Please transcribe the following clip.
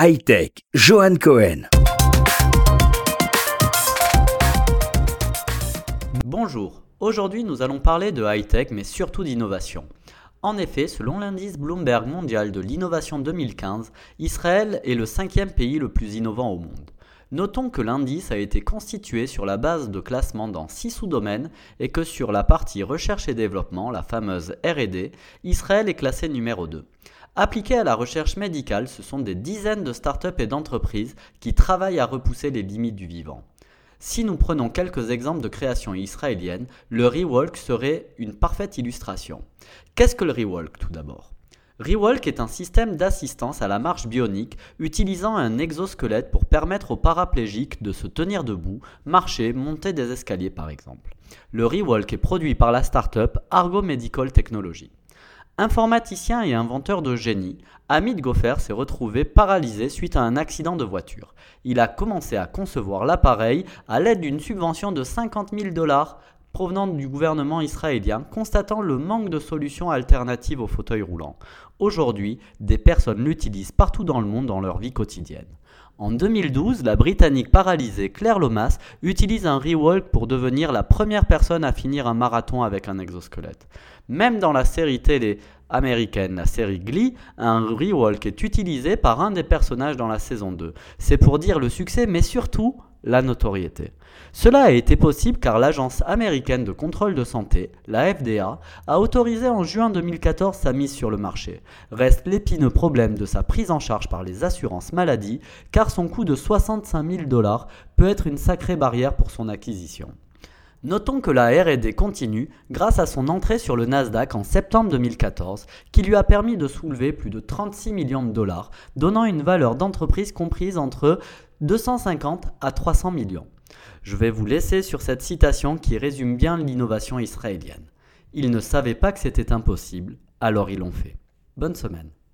Hightech, Johan Cohen. Bonjour, aujourd'hui nous allons parler de high-tech mais surtout d'innovation. En effet, selon l'indice Bloomberg mondial de l'innovation 2015, Israël est le cinquième pays le plus innovant au monde. Notons que l'indice a été constitué sur la base de classements dans six sous-domaines et que sur la partie recherche et développement, la fameuse RD, Israël est classé numéro 2. Appliqué à la recherche médicale, ce sont des dizaines de startups et d'entreprises qui travaillent à repousser les limites du vivant. Si nous prenons quelques exemples de création israélienne, le Rewalk serait une parfaite illustration. Qu'est-ce que le Rewalk tout d'abord? Rewalk est un système d'assistance à la marche bionique utilisant un exosquelette pour permettre aux paraplégiques de se tenir debout, marcher, monter des escaliers par exemple. Le Rewalk est produit par la startup Argo Medical Technology. Informaticien et inventeur de génie, Hamid Goffer s'est retrouvé paralysé suite à un accident de voiture. Il a commencé à concevoir l'appareil à l'aide d'une subvention de 50 000 dollars provenant du gouvernement israélien, constatant le manque de solutions alternatives aux fauteuils roulants. Aujourd'hui, des personnes l'utilisent partout dans le monde dans leur vie quotidienne. En 2012, la Britannique paralysée Claire Lomas utilise un rewalk pour devenir la première personne à finir un marathon avec un exosquelette. Même dans la série télé américaine, la série Glee, un rewalk est utilisé par un des personnages dans la saison 2. C'est pour dire le succès, mais surtout la notoriété. Cela a été possible car l'Agence américaine de contrôle de santé, la FDA, a autorisé en juin 2014 sa mise sur le marché. Reste l'épineux problème de sa prise en charge par les assurances maladie car son coût de 65 000 dollars peut être une sacrée barrière pour son acquisition. Notons que la RD continue grâce à son entrée sur le Nasdaq en septembre 2014 qui lui a permis de soulever plus de 36 millions de dollars, donnant une valeur d'entreprise comprise entre 250 à 300 millions. Je vais vous laisser sur cette citation qui résume bien l'innovation israélienne. Ils ne savaient pas que c'était impossible, alors ils l'ont fait. Bonne semaine.